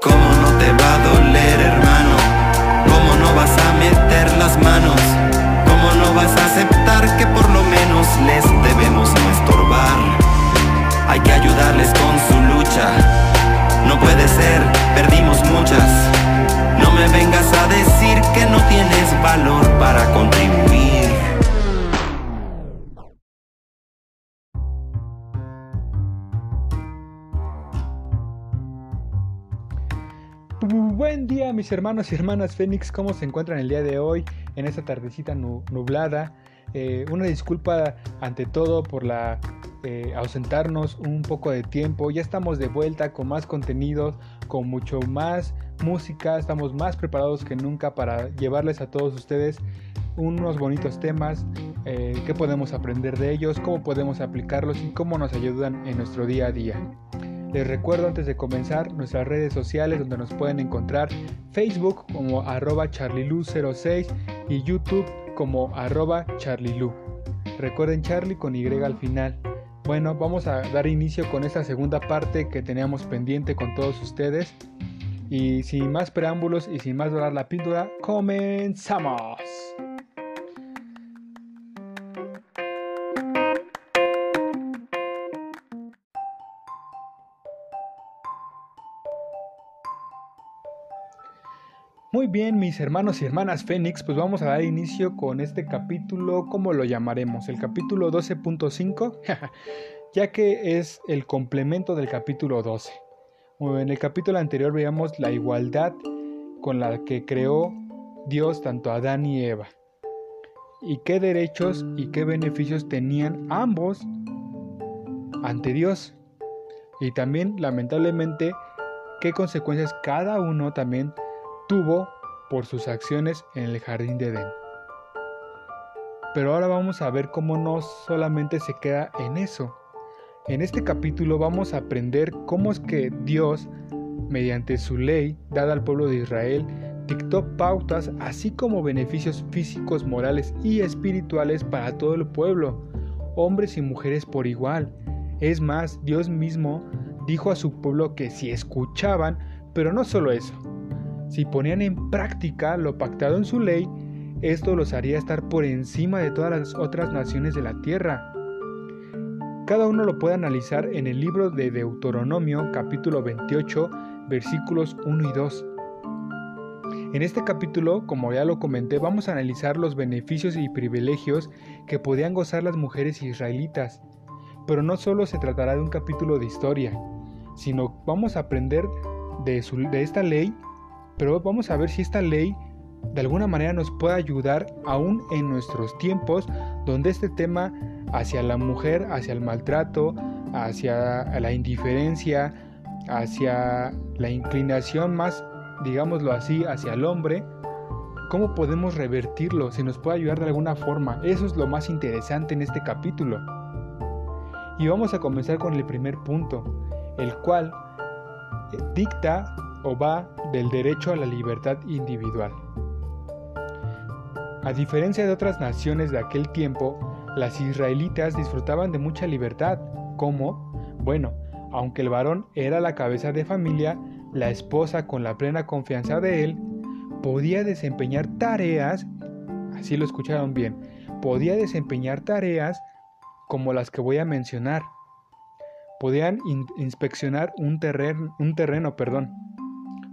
¿Cómo no te va a doler, hermano? ¿Cómo no vas a meter las manos? ¿Cómo no vas a aceptar que por lo menos les debemos no estorbar? Hay que ayudarles con su lucha. No puede ser, perdimos muchas. Buen día mis hermanos y hermanas Fénix, ¿cómo se encuentran el día de hoy en esta tardecita nu- nublada? Eh, una disculpa ante todo por la eh, ausentarnos un poco de tiempo, ya estamos de vuelta con más contenidos, con mucho más música, estamos más preparados que nunca para llevarles a todos ustedes unos bonitos temas, eh, qué podemos aprender de ellos, cómo podemos aplicarlos y cómo nos ayudan en nuestro día a día. Les recuerdo antes de comenzar nuestras redes sociales donde nos pueden encontrar Facebook como arroba charlilu06 y YouTube como arroba charlilu. Recuerden Charlie con Y al final. Bueno, vamos a dar inicio con esta segunda parte que teníamos pendiente con todos ustedes. Y sin más preámbulos y sin más dorar la píldora, comenzamos. Muy bien, mis hermanos y hermanas Fénix, pues vamos a dar inicio con este capítulo, ¿cómo lo llamaremos? El capítulo 12.5, ya que es el complemento del capítulo 12. Bueno, en el capítulo anterior veíamos la igualdad con la que creó Dios tanto a Adán y Eva. Y qué derechos y qué beneficios tenían ambos ante Dios. Y también, lamentablemente, qué consecuencias cada uno también tuvo por sus acciones en el jardín de Edén. Pero ahora vamos a ver cómo no solamente se queda en eso. En este capítulo vamos a aprender cómo es que Dios, mediante su ley dada al pueblo de Israel, dictó pautas así como beneficios físicos, morales y espirituales para todo el pueblo, hombres y mujeres por igual. Es más, Dios mismo dijo a su pueblo que si escuchaban, pero no solo eso, si ponían en práctica lo pactado en su ley, esto los haría estar por encima de todas las otras naciones de la tierra. Cada uno lo puede analizar en el libro de Deuteronomio capítulo 28 versículos 1 y 2. En este capítulo, como ya lo comenté, vamos a analizar los beneficios y privilegios que podían gozar las mujeres israelitas. Pero no solo se tratará de un capítulo de historia, sino vamos a aprender de, su, de esta ley pero vamos a ver si esta ley de alguna manera nos puede ayudar aún en nuestros tiempos donde este tema hacia la mujer, hacia el maltrato, hacia la indiferencia, hacia la inclinación más, digámoslo así, hacia el hombre, ¿cómo podemos revertirlo? Si nos puede ayudar de alguna forma. Eso es lo más interesante en este capítulo. Y vamos a comenzar con el primer punto, el cual dicta o va del derecho a la libertad individual. A diferencia de otras naciones de aquel tiempo, las israelitas disfrutaban de mucha libertad, como, bueno, aunque el varón era la cabeza de familia, la esposa con la plena confianza de él, podía desempeñar tareas, así lo escucharon bien, podía desempeñar tareas como las que voy a mencionar. Podían in inspeccionar un, un terreno, perdón,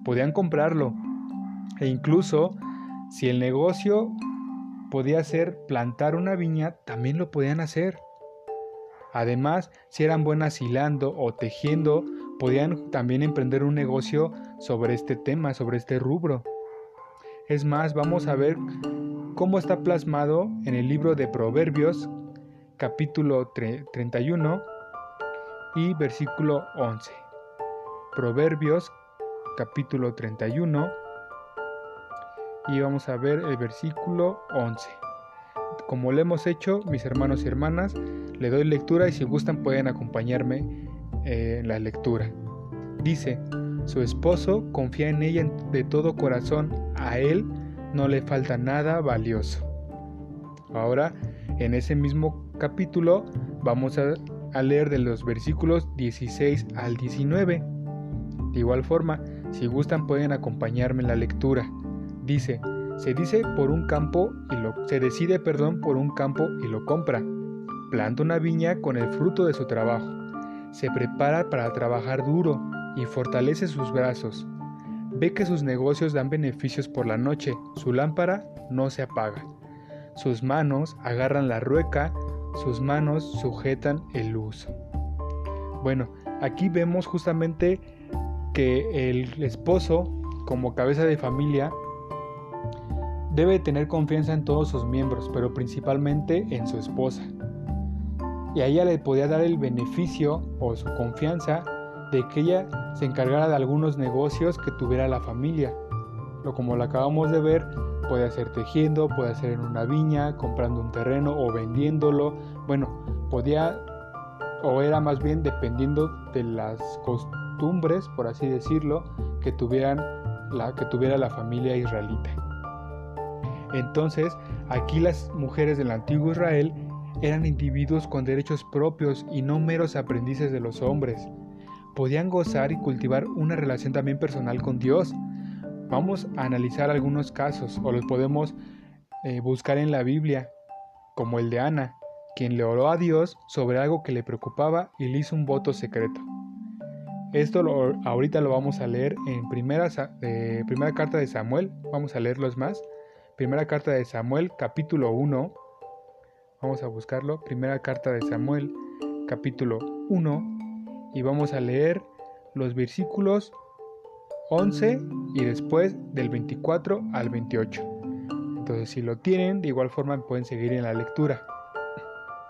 podían comprarlo e incluso si el negocio podía ser plantar una viña, también lo podían hacer. Además, si eran buenas hilando o tejiendo, podían también emprender un negocio sobre este tema, sobre este rubro. Es más, vamos a ver cómo está plasmado en el libro de Proverbios, capítulo 31 y versículo 11. Proverbios capítulo 31 y vamos a ver el versículo 11. Como lo hemos hecho, mis hermanos y hermanas, le doy lectura y si gustan pueden acompañarme eh, en la lectura. Dice, su esposo confía en ella de todo corazón, a él no le falta nada valioso. Ahora, en ese mismo capítulo, vamos a, a leer de los versículos 16 al 19 De igual forma, si gustan pueden acompañarme en la lectura. Dice, se dice por un campo y lo se decide, perdón, por un campo y lo compra. Planta una viña con el fruto de su trabajo. Se prepara para trabajar duro y fortalece sus brazos. Ve que sus negocios dan beneficios por la noche, su lámpara no se apaga. Sus manos agarran la rueca, sus manos sujetan el uso. Bueno, aquí vemos justamente que el esposo, como cabeza de familia, debe tener confianza en todos sus miembros, pero principalmente en su esposa. Y a ella le podía dar el beneficio o su confianza de que ella se encargara de algunos negocios que tuviera la familia. Lo como lo acabamos de ver, puede hacer tejiendo, puede hacer en una viña, comprando un terreno o vendiéndolo. Bueno, podía o era más bien dependiendo de las costumbres, por así decirlo, que tuvieran la que tuviera la familia israelita. Entonces, aquí las mujeres del antiguo Israel eran individuos con derechos propios y no meros aprendices de los hombres. Podían gozar y cultivar una relación también personal con Dios. Vamos a analizar algunos casos o los podemos eh, buscar en la Biblia, como el de Ana, quien le oró a Dios sobre algo que le preocupaba y le hizo un voto secreto. Esto ahorita lo vamos a leer en primera, primera carta de Samuel, vamos a leerlos más. Primera carta de Samuel, capítulo 1. Vamos a buscarlo. Primera carta de Samuel, capítulo 1. Y vamos a leer los versículos 11 y después del 24 al 28. Entonces, si lo tienen, de igual forma pueden seguir en la lectura.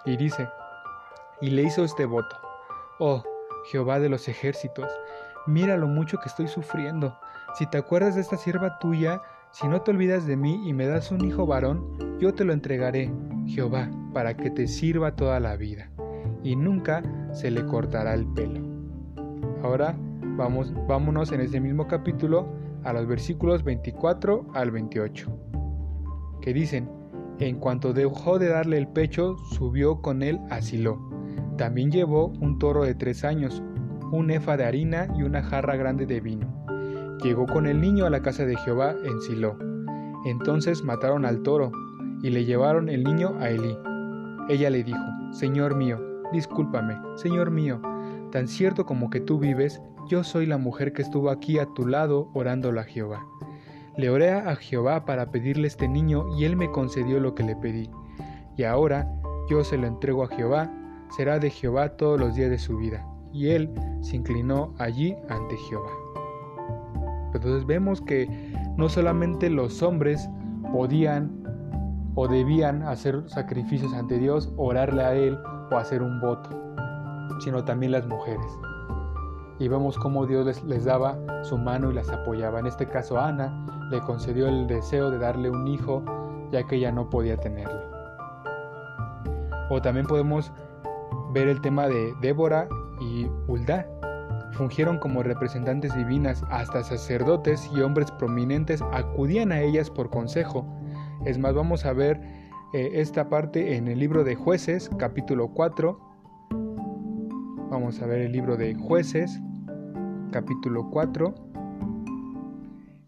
Y dice, y le hizo este voto. Oh, Jehová de los ejércitos, mira lo mucho que estoy sufriendo. Si te acuerdas de esta sierva tuya, si no te olvidas de mí y me das un hijo varón, yo te lo entregaré, Jehová, para que te sirva toda la vida, y nunca se le cortará el pelo. Ahora vamos, vámonos en este mismo capítulo a los versículos 24 al 28, que dicen, en cuanto dejó de darle el pecho, subió con él a Silo. También llevó un toro de tres años, un efa de harina y una jarra grande de vino llegó con el niño a la casa de Jehová en Silo. Entonces mataron al toro y le llevaron el niño a Elí. Ella le dijo, Señor mío, discúlpame, Señor mío, tan cierto como que tú vives, yo soy la mujer que estuvo aquí a tu lado orándole a Jehová. Le oré a Jehová para pedirle este niño y él me concedió lo que le pedí. Y ahora yo se lo entrego a Jehová, será de Jehová todos los días de su vida. Y él se inclinó allí ante Jehová. Entonces vemos que no solamente los hombres podían o debían hacer sacrificios ante Dios, orarle a Él o hacer un voto, sino también las mujeres. Y vemos cómo Dios les, daba su mano y las apoyaba. En este caso Ana le concedió el deseo de darle un hijo ya que ella no podía tenerlo. O también podemos ver el tema de Débora y Hulda, fungieron como representantes divinas, hasta sacerdotes y hombres prominentes acudían a ellas por consejo. Es más, vamos a ver eh, esta parte en el libro de jueces, capítulo 4. Vamos a ver el libro de jueces, capítulo 4.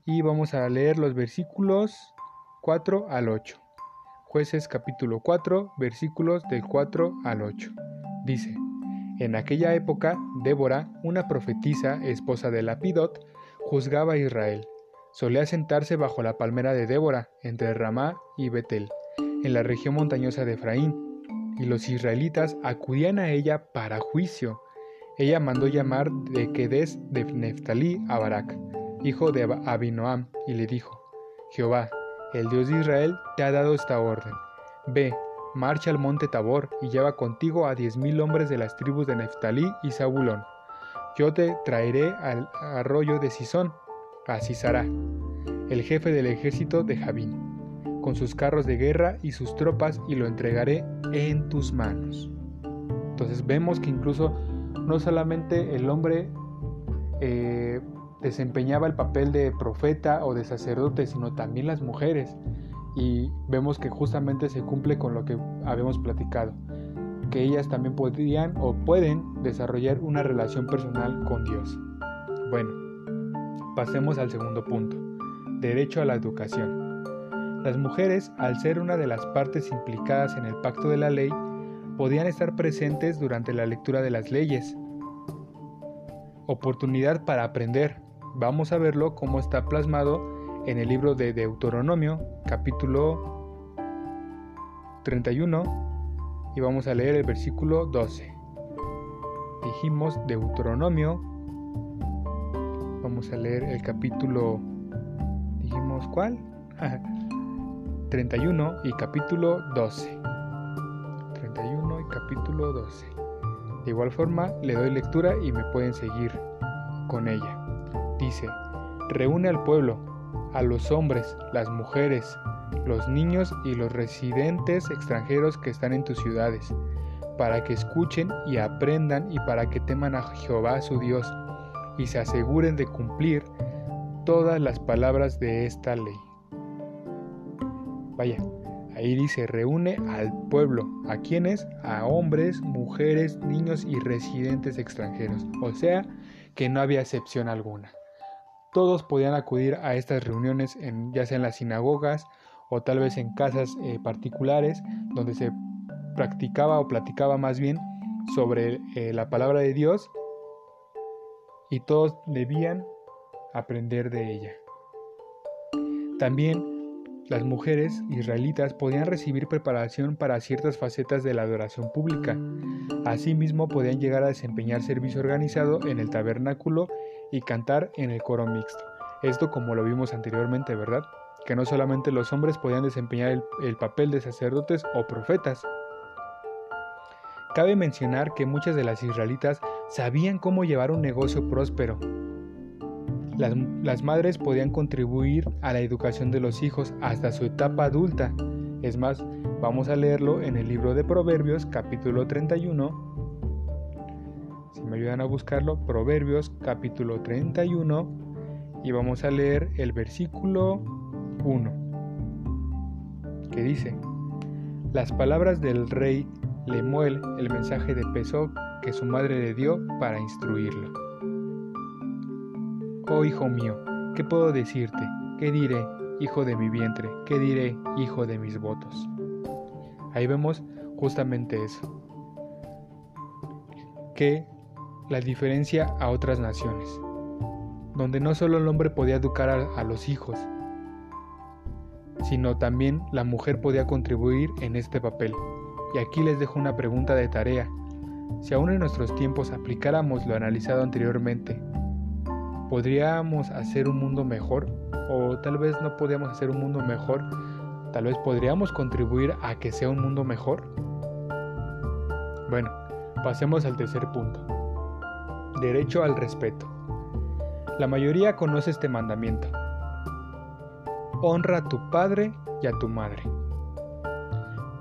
Y vamos a leer los versículos 4 al 8. Jueces capítulo 4, versículos del 4 al 8. Dice, en aquella época, Débora, una profetisa, esposa de Lapidot, juzgaba a Israel. Solía sentarse bajo la palmera de Débora, entre Ramá y Betel, en la región montañosa de Efraín, y los israelitas acudían a ella para juicio. Ella mandó llamar de Quedes de Neftalí a Barak, hijo de Abinoam, y le dijo, Jehová, el Dios de Israel, te ha dado esta orden. Ve, marcha al monte Tabor y lleva contigo a diez mil hombres de las tribus de Neftalí y Zabulón. Yo te traeré al arroyo de Sisón, a Cisará, el jefe del ejército de Javín, con sus carros de guerra y sus tropas, y lo entregaré en tus manos. Entonces vemos que incluso no solamente el hombre eh, desempeñaba el papel de profeta o de sacerdote, sino también las mujeres y vemos que justamente se cumple con lo que habíamos platicado, que ellas también podrían o pueden desarrollar una relación personal con Dios. Bueno, Pasemos al segundo punto, derecho a la educación. Las mujeres, al ser una de las partes implicadas en el pacto de la ley, podían estar presentes durante la lectura de las leyes. Oportunidad para aprender. Vamos a verlo cómo está plasmado en el libro de Deuteronomio, capítulo 31, y vamos a leer el versículo 12. Dijimos Deuteronomio, vamos a leer el capítulo, dijimos cuál? 31 y capítulo 12. 31 y capítulo 12. De igual forma, le doy lectura y me pueden seguir con ella. Dice, reúne al pueblo, a los hombres, las mujeres, los niños y los residentes extranjeros que están en tus ciudades, para que escuchen y aprendan y para que teman a Jehová su Dios, y se aseguren de cumplir todas las palabras de esta ley. Vaya, ahí dice, reúne al pueblo. ¿A quienes? A hombres, mujeres, niños y residentes extranjeros. O sea, que no había excepción alguna. Todos podían acudir a estas reuniones, en, ya sea en las sinagogas o tal vez en casas eh, particulares, donde se practicaba o platicaba más bien sobre eh, la palabra de Dios y todos debían aprender de ella. También las mujeres israelitas podían recibir preparación para ciertas facetas de la adoración pública. Asimismo, podían llegar a desempeñar servicio organizado en el tabernáculo y cantar en el coro mixto. Esto como lo vimos anteriormente, ¿verdad? Que no solamente los hombres podían desempeñar el, el papel de sacerdotes o profetas. Cabe mencionar que muchas de las israelitas sabían cómo llevar un negocio próspero, las, madres podían contribuir a la educación de los hijos hasta su etapa adulta. Es más, vamos a leerlo en el libro de Proverbios capítulo 31. Ayudan a buscarlo, Proverbios capítulo 31 y vamos a leer el versículo 1 que dice, las palabras del rey Lemuel, el mensaje de peso que su madre le dio para instruirlo. Oh hijo mío, ¿qué puedo decirte? ¿Qué diré, hijo de mi vientre? ¿Qué diré, hijo de mis votos? Ahí vemos justamente eso. Que la diferencia a otras naciones, donde no solo el hombre podía educar a, los hijos, sino también la mujer podía contribuir en este papel. Y aquí les dejo una pregunta de tarea. Si aún en nuestros tiempos aplicáramos lo analizado anteriormente podríamos hacer un mundo mejor o tal vez no podríamos hacer un mundo mejor, tal vez podríamos contribuir a que sea un mundo mejor. Bueno, pasemos al tercer punto. Derecho al respeto. La mayoría conoce este mandamiento. Honra a tu padre y a tu madre.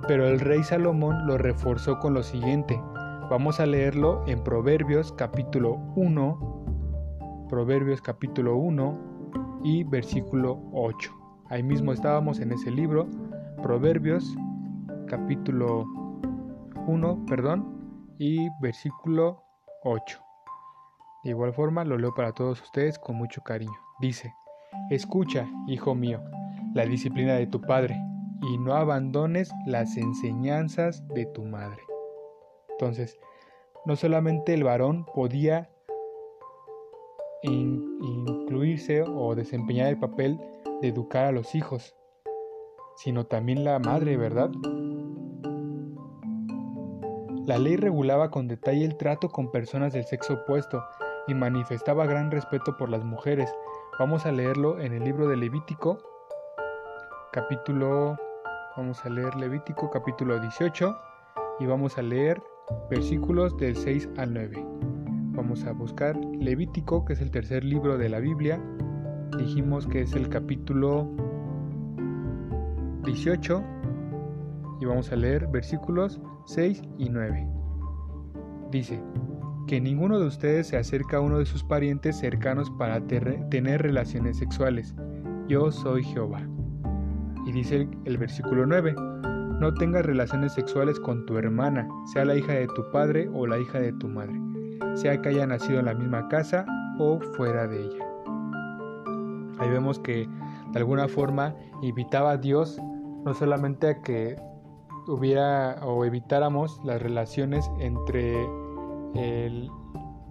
Pero el rey Salomón lo reforzó con lo siguiente. Vamos a leerlo en Proverbios capítulo 1, Proverbios capítulo 1 y versículo 8. Ahí mismo estábamos en ese libro, Proverbios capítulo 1, perdón, y versículo 8. De igual forma lo leo para todos ustedes con mucho cariño. Dice, escucha, hijo mío, la disciplina de tu padre, y no abandones las enseñanzas de tu madre. Entonces, no solamente el varón podía incluirse o desempeñar el papel de educar a los hijos, sino también la madre, ¿verdad? La ley regulaba con detalle el trato con personas del sexo opuesto y manifestaba gran respeto por las mujeres. Vamos a leerlo en el libro de Levítico, capítulo, vamos a leer Levítico capítulo 18 y vamos a leer versículos del 6 al 9. Vamos a buscar Levítico, que es el tercer libro de la Biblia. Dijimos que es el capítulo 18 y vamos a leer versículos 6 y 9. Dice, que ninguno de ustedes se acerca a uno de sus parientes cercanos para tener relaciones sexuales. Yo soy Jehová. Y dice el, versículo 9, no tengas relaciones sexuales con tu hermana, sea la hija de tu padre o la hija de tu madre sea que haya nacido en la misma casa o fuera de ella. Ahí vemos que de alguna forma invitaba a Dios no solamente a que hubiera o evitáramos las relaciones entre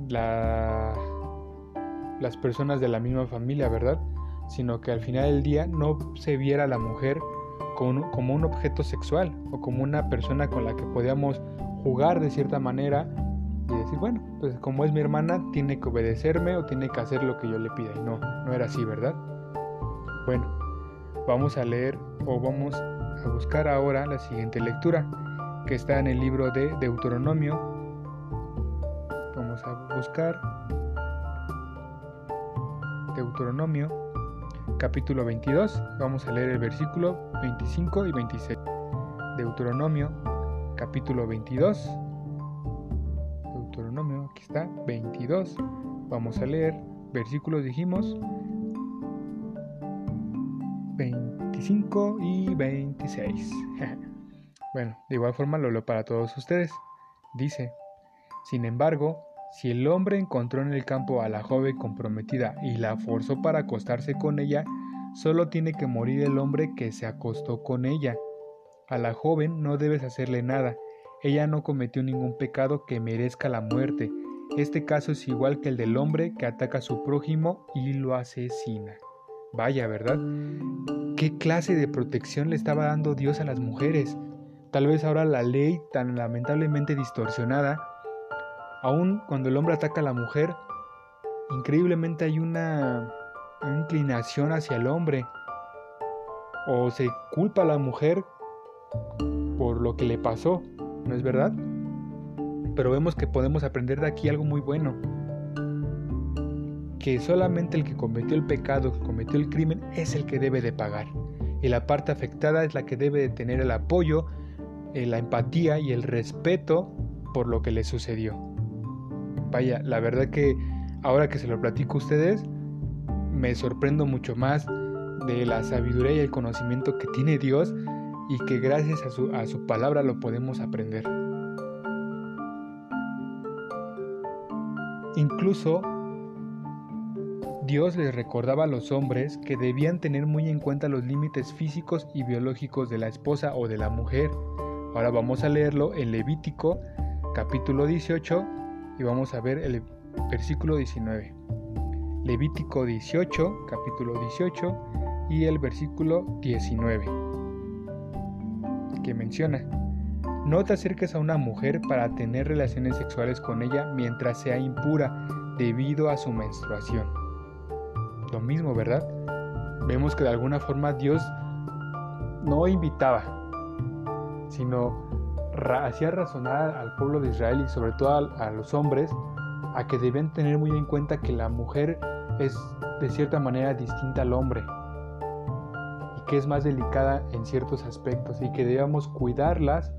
la, las personas de la misma familia, ¿verdad? Sino que al final del día no se viera a la mujer como, como un objeto sexual o como una persona con la que podíamos jugar de cierta manera y decir, bueno, pues como es mi hermana, tiene que obedecerme o tiene que hacer lo que yo le pida. Y no, no era así, ¿verdad? Bueno, vamos a leer o vamos a buscar ahora la siguiente lectura, que está en el libro de Deuteronomio. Vamos a buscar Deuteronomio, capítulo 22. Vamos a leer el versículo 25 y 26. Deuteronomio, capítulo 22 Deuteronomio, aquí está, 22. Vamos a leer versículos, dijimos, 25 y 26. bueno, de igual forma lo leo para todos ustedes. Dice, sin embargo, si el hombre encontró en el campo a la joven comprometida y la forzó para acostarse con ella, solo tiene que morir el hombre que se acostó con ella. A la joven no debes hacerle nada, ella no cometió ningún pecado que merezca la muerte. Este caso es igual que el del hombre que ataca a su prójimo y lo asesina. Vaya, ¿verdad? ¿Qué clase de protección le estaba dando Dios a las mujeres? Tal vez ahora la ley, tan lamentablemente distorsionada, aun cuando el hombre ataca a la mujer, increíblemente hay una, una inclinación hacia el hombre. O se culpa a la mujer por lo que le pasó. ¿no es verdad? Pero vemos que podemos aprender de aquí algo muy bueno. Que solamente el que cometió el pecado, que cometió el crimen, es el que debe de pagar. Y la parte afectada es la que debe de tener el apoyo, eh, la empatía y el respeto por lo que le sucedió. Vaya, la verdad que ahora que se lo platico a ustedes, me sorprendo mucho más de la sabiduría y el conocimiento que tiene Dios y que gracias a su, a su palabra lo podemos aprender. Incluso Dios les recordaba a los hombres que debían tener muy en cuenta los límites físicos y biológicos de la esposa o de la mujer. Ahora vamos a leerlo en Levítico capítulo 18 y vamos a ver el versículo 19. Levítico 18, capítulo 18 y el versículo 19 que menciona. No te acerques a una mujer para tener relaciones sexuales con ella mientras sea impura debido a su menstruación. Lo mismo, ¿verdad? Vemos que de alguna forma Dios no invitaba, sino hacía razonar al pueblo de Israel y sobre todo a, los hombres a que debían tener muy en cuenta que la mujer es de cierta manera distinta al hombre que es más delicada en ciertos aspectos y que debemos cuidarlas,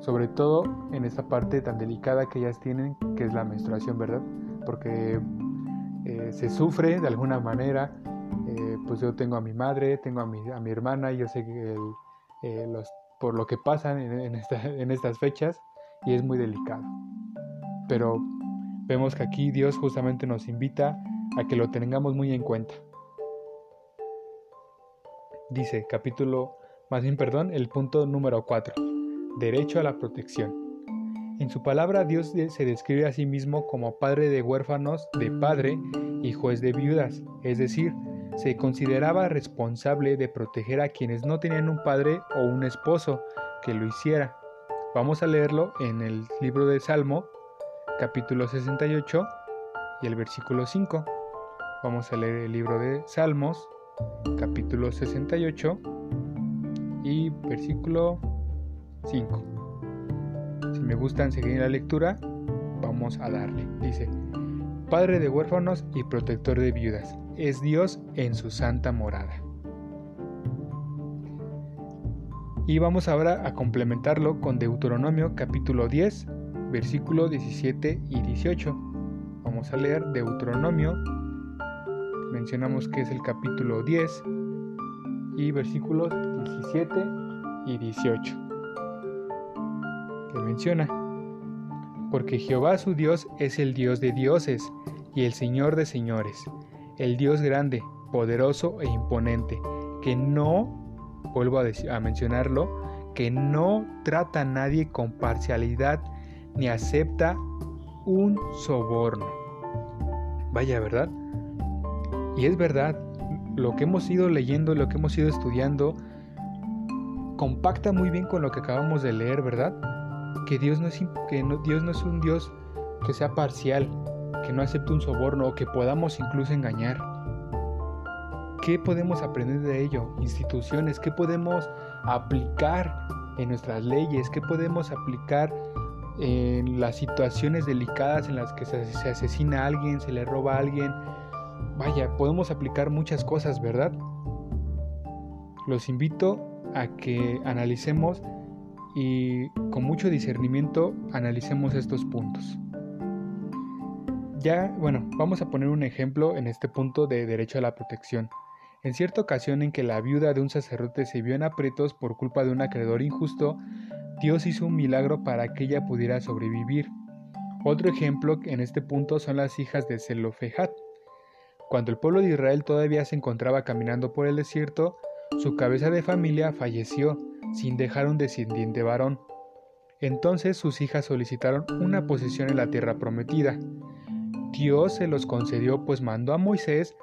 sobre todo en esta parte tan delicada que ellas tienen, que es la menstruación, ¿verdad? Porque eh, se sufre de alguna manera, eh, pues yo tengo a mi madre, tengo a mi, a mi hermana, y yo sé que eh, los, por lo que pasan en, en estas fechas y es muy delicado. Pero vemos que aquí Dios justamente nos invita a que lo tengamos muy en cuenta dice capítulo, más bien perdón, el punto número 4, derecho a la protección. En su palabra Dios se describe a sí mismo como padre de huérfanos, de padre y juez de viudas, es decir, se consideraba responsable de proteger a quienes no tenían un padre o un esposo que lo hiciera. Vamos a leerlo en el libro de Salmo, capítulo 68 y el versículo 5. Vamos a leer el libro de Salmos, capítulo 68 y versículo 5. Si me gustan seguir la lectura, vamos a darle. Dice, Padre de huérfanos y protector de viudas, es Dios en su santa morada. Y vamos ahora a complementarlo con Deuteronomio capítulo 10, versículo 17 y 18. Vamos a leer Deuteronomio mencionamos que es el capítulo 10 y versículos 17 y 18, que menciona, porque Jehová su Dios es el Dios de dioses y el Señor de señores, el Dios grande, poderoso e imponente, que no, vuelvo a, mencionarlo, que no trata a nadie con parcialidad ni acepta un soborno. Vaya, ¿verdad? Y es verdad, lo que hemos ido leyendo, lo que hemos ido estudiando, compacta muy bien con lo que acabamos de leer, ¿verdad? Que Dios no es, que Dios no es un Dios que sea parcial, que no acepte un soborno o que podamos incluso engañar. ¿Qué podemos aprender de ello? Instituciones, ¿qué podemos aplicar en nuestras leyes? ¿Qué podemos aplicar en las situaciones delicadas en las que se, asesina a alguien, se le roba a alguien? Vaya, podemos aplicar muchas cosas, ¿verdad? Los invito a que analicemos y con mucho discernimiento analicemos estos puntos. Ya, bueno, vamos a poner un ejemplo en este punto de derecho a la protección. En cierta ocasión en que la viuda de un sacerdote se vio en aprietos por culpa de un acreedor injusto, Dios hizo un milagro para que ella pudiera sobrevivir. Otro ejemplo en este punto son las hijas de Zelofejat. Cuando el pueblo de Israel todavía se encontraba caminando por el desierto, su cabeza de familia falleció sin dejar un descendiente varón. Entonces sus hijas solicitaron una posesión en la tierra prometida. Dios se los concedió pues mandó a Moisés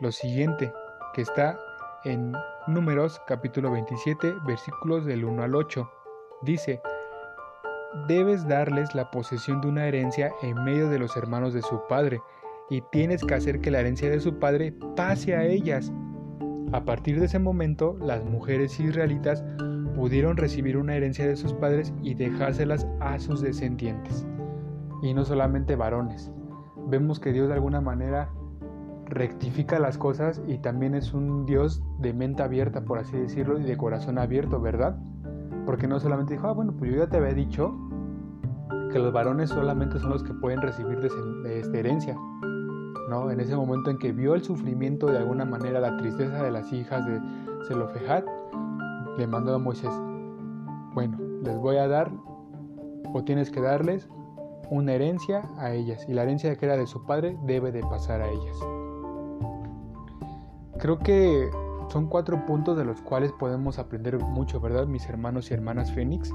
lo siguiente, que está en Números capítulo 27 versículos del 1 al 8. Dice, debes darles la posesión de una herencia en medio de los hermanos de su padre, y tienes que hacer que la herencia de su padre pase a ellas. A partir de ese momento, las mujeres israelitas pudieron recibir una herencia de sus padres y dejárselas a sus descendientes. Y no solamente varones, vemos que Dios de alguna manera rectifica las cosas y también es un Dios de mente abierta, por así decirlo, y de corazón abierto, ¿verdad? Porque no solamente dijo, ah, bueno, pues yo ya te había dicho que los varones solamente son los que pueden recibir de esta herencia. ¿no? En ese momento en que vio el sufrimiento de alguna manera, la tristeza de las hijas de Zelofejat, le mandó a Moisés, bueno, les voy a dar, o tienes que darles una herencia a ellas y la herencia que era de su padre debe de pasar a ellas. Creo que son cuatro puntos de los cuales podemos aprender mucho, ¿verdad, mis hermanos y hermanas Fénix?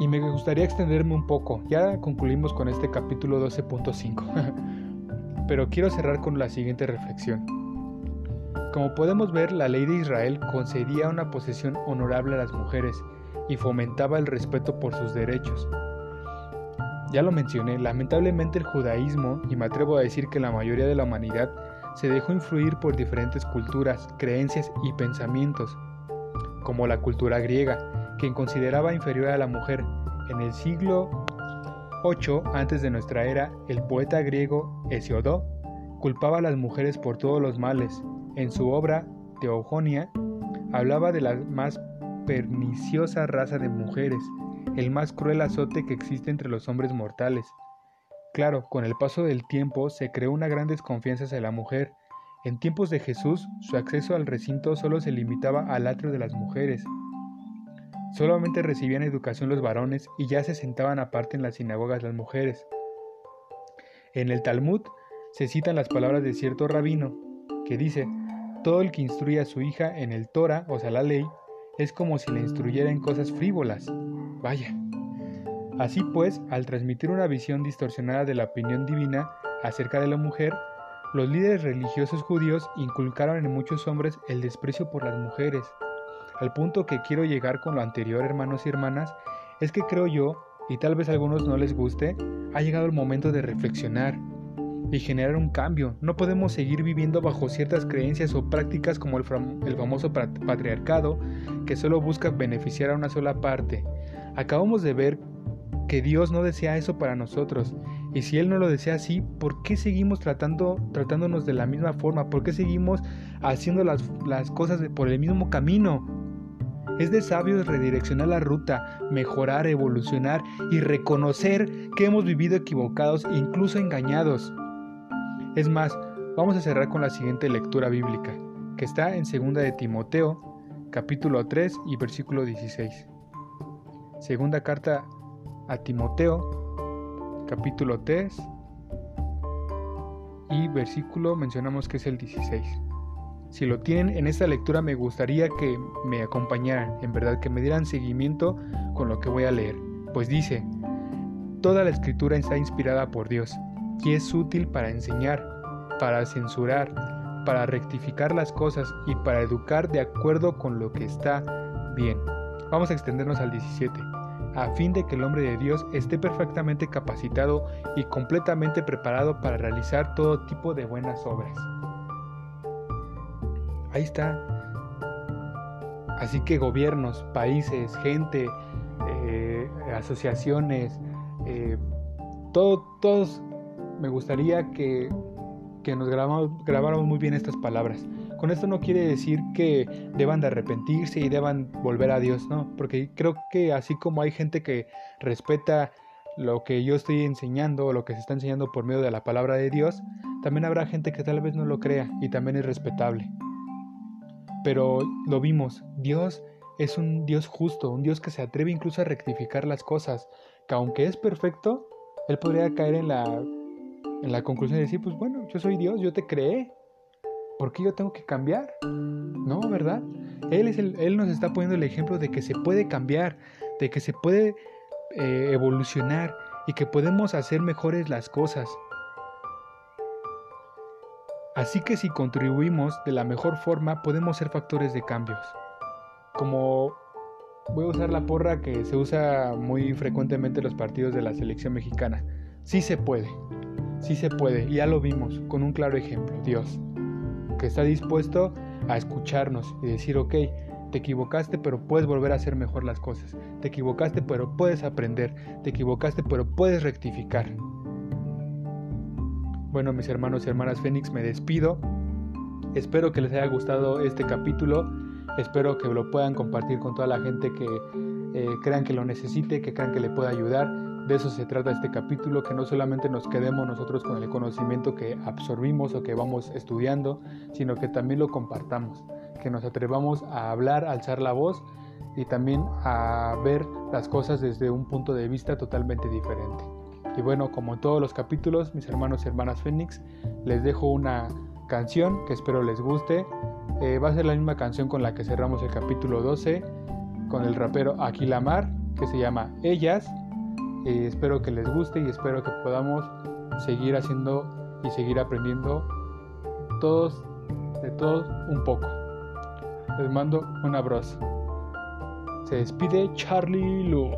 Y me gustaría extenderme un poco. Ya concluimos con este capítulo 12.5. Pero quiero cerrar con la siguiente reflexión. Como podemos ver, la ley de Israel concedía una posesión honorable a las mujeres y fomentaba el respeto por sus derechos. Ya lo mencioné, lamentablemente el judaísmo, y me atrevo a decir que la mayoría de la humanidad, se dejó influir por diferentes culturas, creencias y pensamientos, como la cultura griega, quien consideraba inferior a la mujer. En el siglo 8 antes de nuestra era, el poeta griego Hesiodó culpaba a las mujeres por todos los males. En su obra Teogonia hablaba de la más perniciosa raza de mujeres el más cruel azote que existe entre los hombres mortales. Claro, con el paso del tiempo se creó una gran desconfianza hacia la mujer. En tiempos de Jesús, su acceso al recinto solo se limitaba al atrio de las mujeres. Solamente recibían educación los varones y ya se sentaban aparte en las sinagogas las mujeres. En el Talmud se citan las palabras de cierto rabino, que dice, todo el que instruye a su hija en el Torah, o sea la ley, es como si la instruyera en cosas frívolas. Vaya. Así pues, al transmitir una visión distorsionada de la opinión divina acerca de la mujer, los líderes religiosos judíos inculcaron en muchos hombres el desprecio por las mujeres. Al punto que quiero llegar con lo anterior, hermanos y hermanas, es que creo yo, y tal vez a algunos no les guste, ha llegado el momento de reflexionar y generar un cambio. No podemos seguir viviendo bajo ciertas creencias o prácticas como el, famoso patriarcado que solo busca beneficiar a una sola parte. Acabamos de ver que Dios no desea eso para nosotros. Y si Él no lo desea así, ¿por qué seguimos tratando, tratándonos de la misma forma? ¿Por qué seguimos haciendo las, las cosas por el mismo camino? Es de sabios redireccionar la ruta, mejorar, evolucionar y reconocer que hemos vivido equivocados e incluso engañados. Es más, vamos a cerrar con la siguiente lectura bíblica, que está en 2 de Timoteo, capítulo 3 y versículo 16. Segunda carta a Timoteo, capítulo 3 y versículo mencionamos que es el 16. Si lo tienen en esta lectura me gustaría que me acompañaran, en verdad que me dieran seguimiento con lo que voy a leer, pues dice, toda la escritura está inspirada por Dios y es útil para enseñar, para censurar, para rectificar las cosas y para educar de acuerdo con lo que está bien. Vamos a extendernos al 17 a fin de que el hombre de Dios esté perfectamente capacitado y completamente preparado para realizar todo tipo de buenas obras. Ahí está. Así que gobiernos, países, gente, eh, asociaciones, eh, todos me gustaría que, que nos grabáramos muy bien estas palabras. Con esto no quiere decir que deban de arrepentirse y deban volver a Dios, no, porque creo que así como hay gente que respeta lo que yo estoy enseñando o lo que se está enseñando por medio de la palabra de Dios, también habrá gente que tal vez no lo crea y también es respetable. Pero lo vimos, Dios es un Dios justo, un Dios que se atreve incluso a rectificar las cosas, que aunque es perfecto, Él podría caer en la, en la conclusión de decir, pues bueno, yo soy Dios, yo te creé, ¿por qué yo tengo que cambiar? No, ¿verdad? Él, es el, él nos está poniendo el ejemplo de que se puede cambiar, de que se puede eh, evolucionar y que podemos hacer mejores las cosas. Así que si contribuimos de la mejor forma podemos ser factores de cambios. Como voy a usar la porra que se usa muy frecuentemente en los partidos de la selección mexicana. Sí se puede, sí se puede, ya lo vimos con un claro ejemplo, Dios que está dispuesto a escucharnos y decir, ok, te equivocaste, pero puedes volver a hacer mejor las cosas. Te equivocaste, pero puedes aprender. Te equivocaste, pero puedes rectificar. Bueno, mis hermanos y hermanas Fénix, me despido. Espero que les haya gustado este capítulo. Espero que lo puedan compartir con toda la gente que eh, crean que lo necesite, que crean que le pueda ayudar. De eso se trata este capítulo, que no solamente nos quedemos nosotros con el conocimiento que absorbimos o que vamos estudiando, sino que también lo compartamos, que nos atrevamos a hablar, a alzar la voz y también a ver las cosas desde un punto de vista totalmente diferente. Y bueno, como en todos los capítulos, mis hermanos y hermanas Fénix, les dejo una canción que espero les guste. Eh, va a ser la misma canción con la que cerramos el capítulo 12, con el rapero Aquilamar, que se llama Ellas espero que les guste y espero que podamos seguir haciendo y seguir aprendiendo todos, de todos un poco. Les mando un abrazo. Se despide Charlie Lu.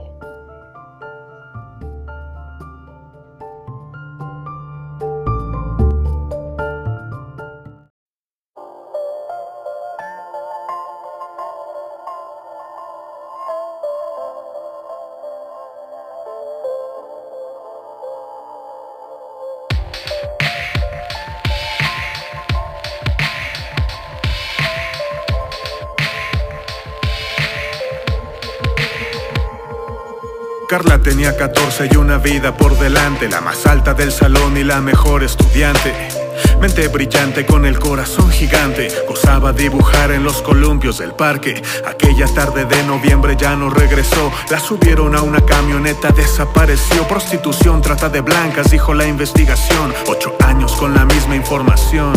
14 y una vida por delante, la más alta del salón y la mejor estudiante. Mente brillante con el corazón gigante, gozaba dibujar en los columpios del parque. Aquella tarde de noviembre ya no regresó, la subieron a una camioneta, desapareció. Prostitución, trata de blancas, dijo la investigación. Ocho años con la misma información.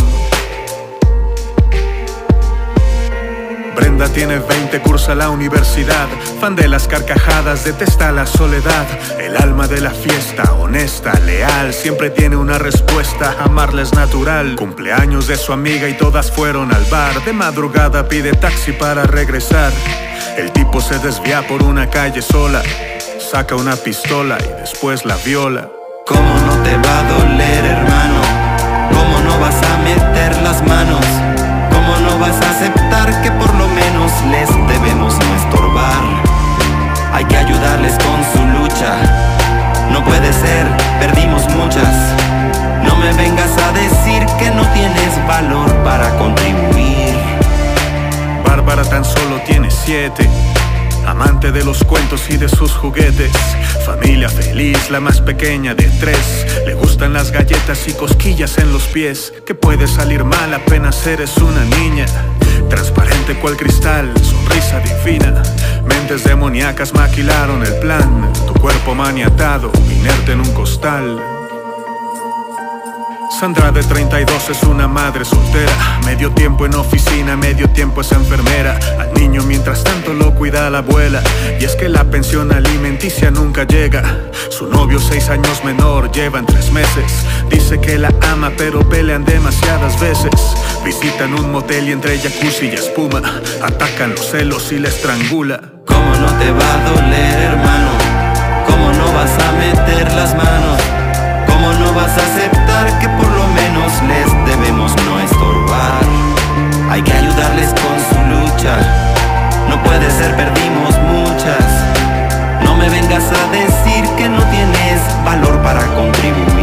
Brenda tiene 20, cursa la universidad. Fan de las carcajadas, detesta la soledad. El alma de la fiesta, honesta, leal. Siempre tiene una respuesta, amarla es natural. Cumpleaños de su amiga y todas fueron al bar. De madrugada pide taxi para regresar. El tipo se desvía por una calle sola. Saca una pistola y después la viola. ¿Cómo no te va a doler, hermano? ¿Cómo no vas a meter las manos? ¿Cómo no vas a aceptar que por lo menos les debemos no estorbar? Hay que ayudarles con su lucha. No puede ser, perdimos muchas. No me vengas a decir que no tienes valor para contribuir. Bárbara tan solo tiene siete. Amante de los cuentos y de sus juguetes. Familia feliz, la más pequeña de tres. Gustan las galletas y cosquillas en los pies. Que puede salir mal apenas eres una niña. Transparente cual cristal, sonrisa divina. Mentes demoníacas maquilaron el plan. Tu cuerpo maniatado, inerte en un costal. Sandra de 32 es una madre soltera, medio tiempo en oficina, medio tiempo es enfermera. Al niño mientras tanto lo cuida la abuela, y es que la pensión alimenticia nunca llega. Su novio seis años menor, llevan tres meses. Dice que la ama pero pelean demasiadas veces. Visitan un motel y entre jacuzzi y espuma, atacan los celos y la estrangula. ¿Cómo no te va a doler hermano? ¿Cómo no vas a meter las manos? ¿Cómo no vas a aceptar que les debemos no estorbar? Hay que ayudarles con su lucha. No puede ser, perdimos muchas. No me vengas a decir que no tienes valor para contribuir.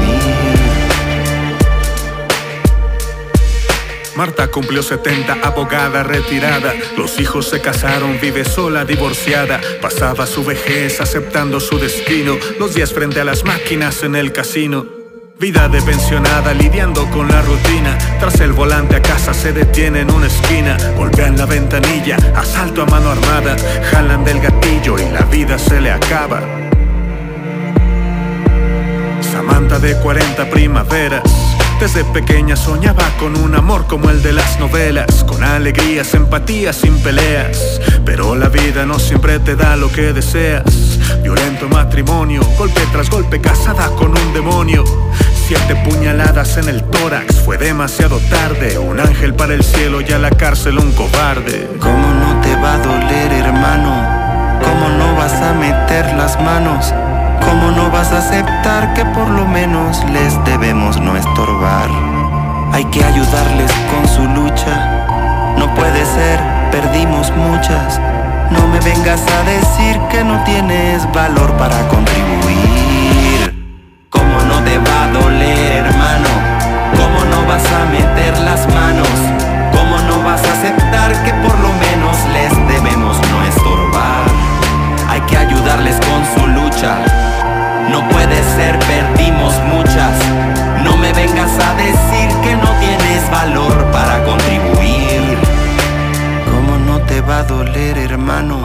Marta cumplió 70, abogada retirada. Los hijos se casaron, vive sola, divorciada. Pasaba su vejez aceptando su destino. Los días frente a las máquinas en el casino. Vida de pensionada lidiando con la rutina. Tras el volante a casa se detiene en una esquina. Golpean la ventanilla, asalto a mano armada. Jalan del gatillo y la vida se le acaba. Samantha de 40 primaveras. Desde pequeña soñaba con un amor como el de las novelas, con alegrías, empatías, sin peleas. Pero la vida no siempre te da lo que deseas. Violento matrimonio, golpe tras golpe, casada con un demonio. Siete puñaladas en el tórax, fue demasiado tarde. Un ángel para el cielo y a la cárcel un cobarde. ¿Cómo no te va a doler, hermano? ¿Cómo no vas a meter las manos? ¿Cómo no vas a aceptar que por lo menos les debemos no estorbar? Hay que ayudarles con su lucha. No puede ser, perdimos muchas. No me vengas a decir que no tienes valor para contribuir. Hermano?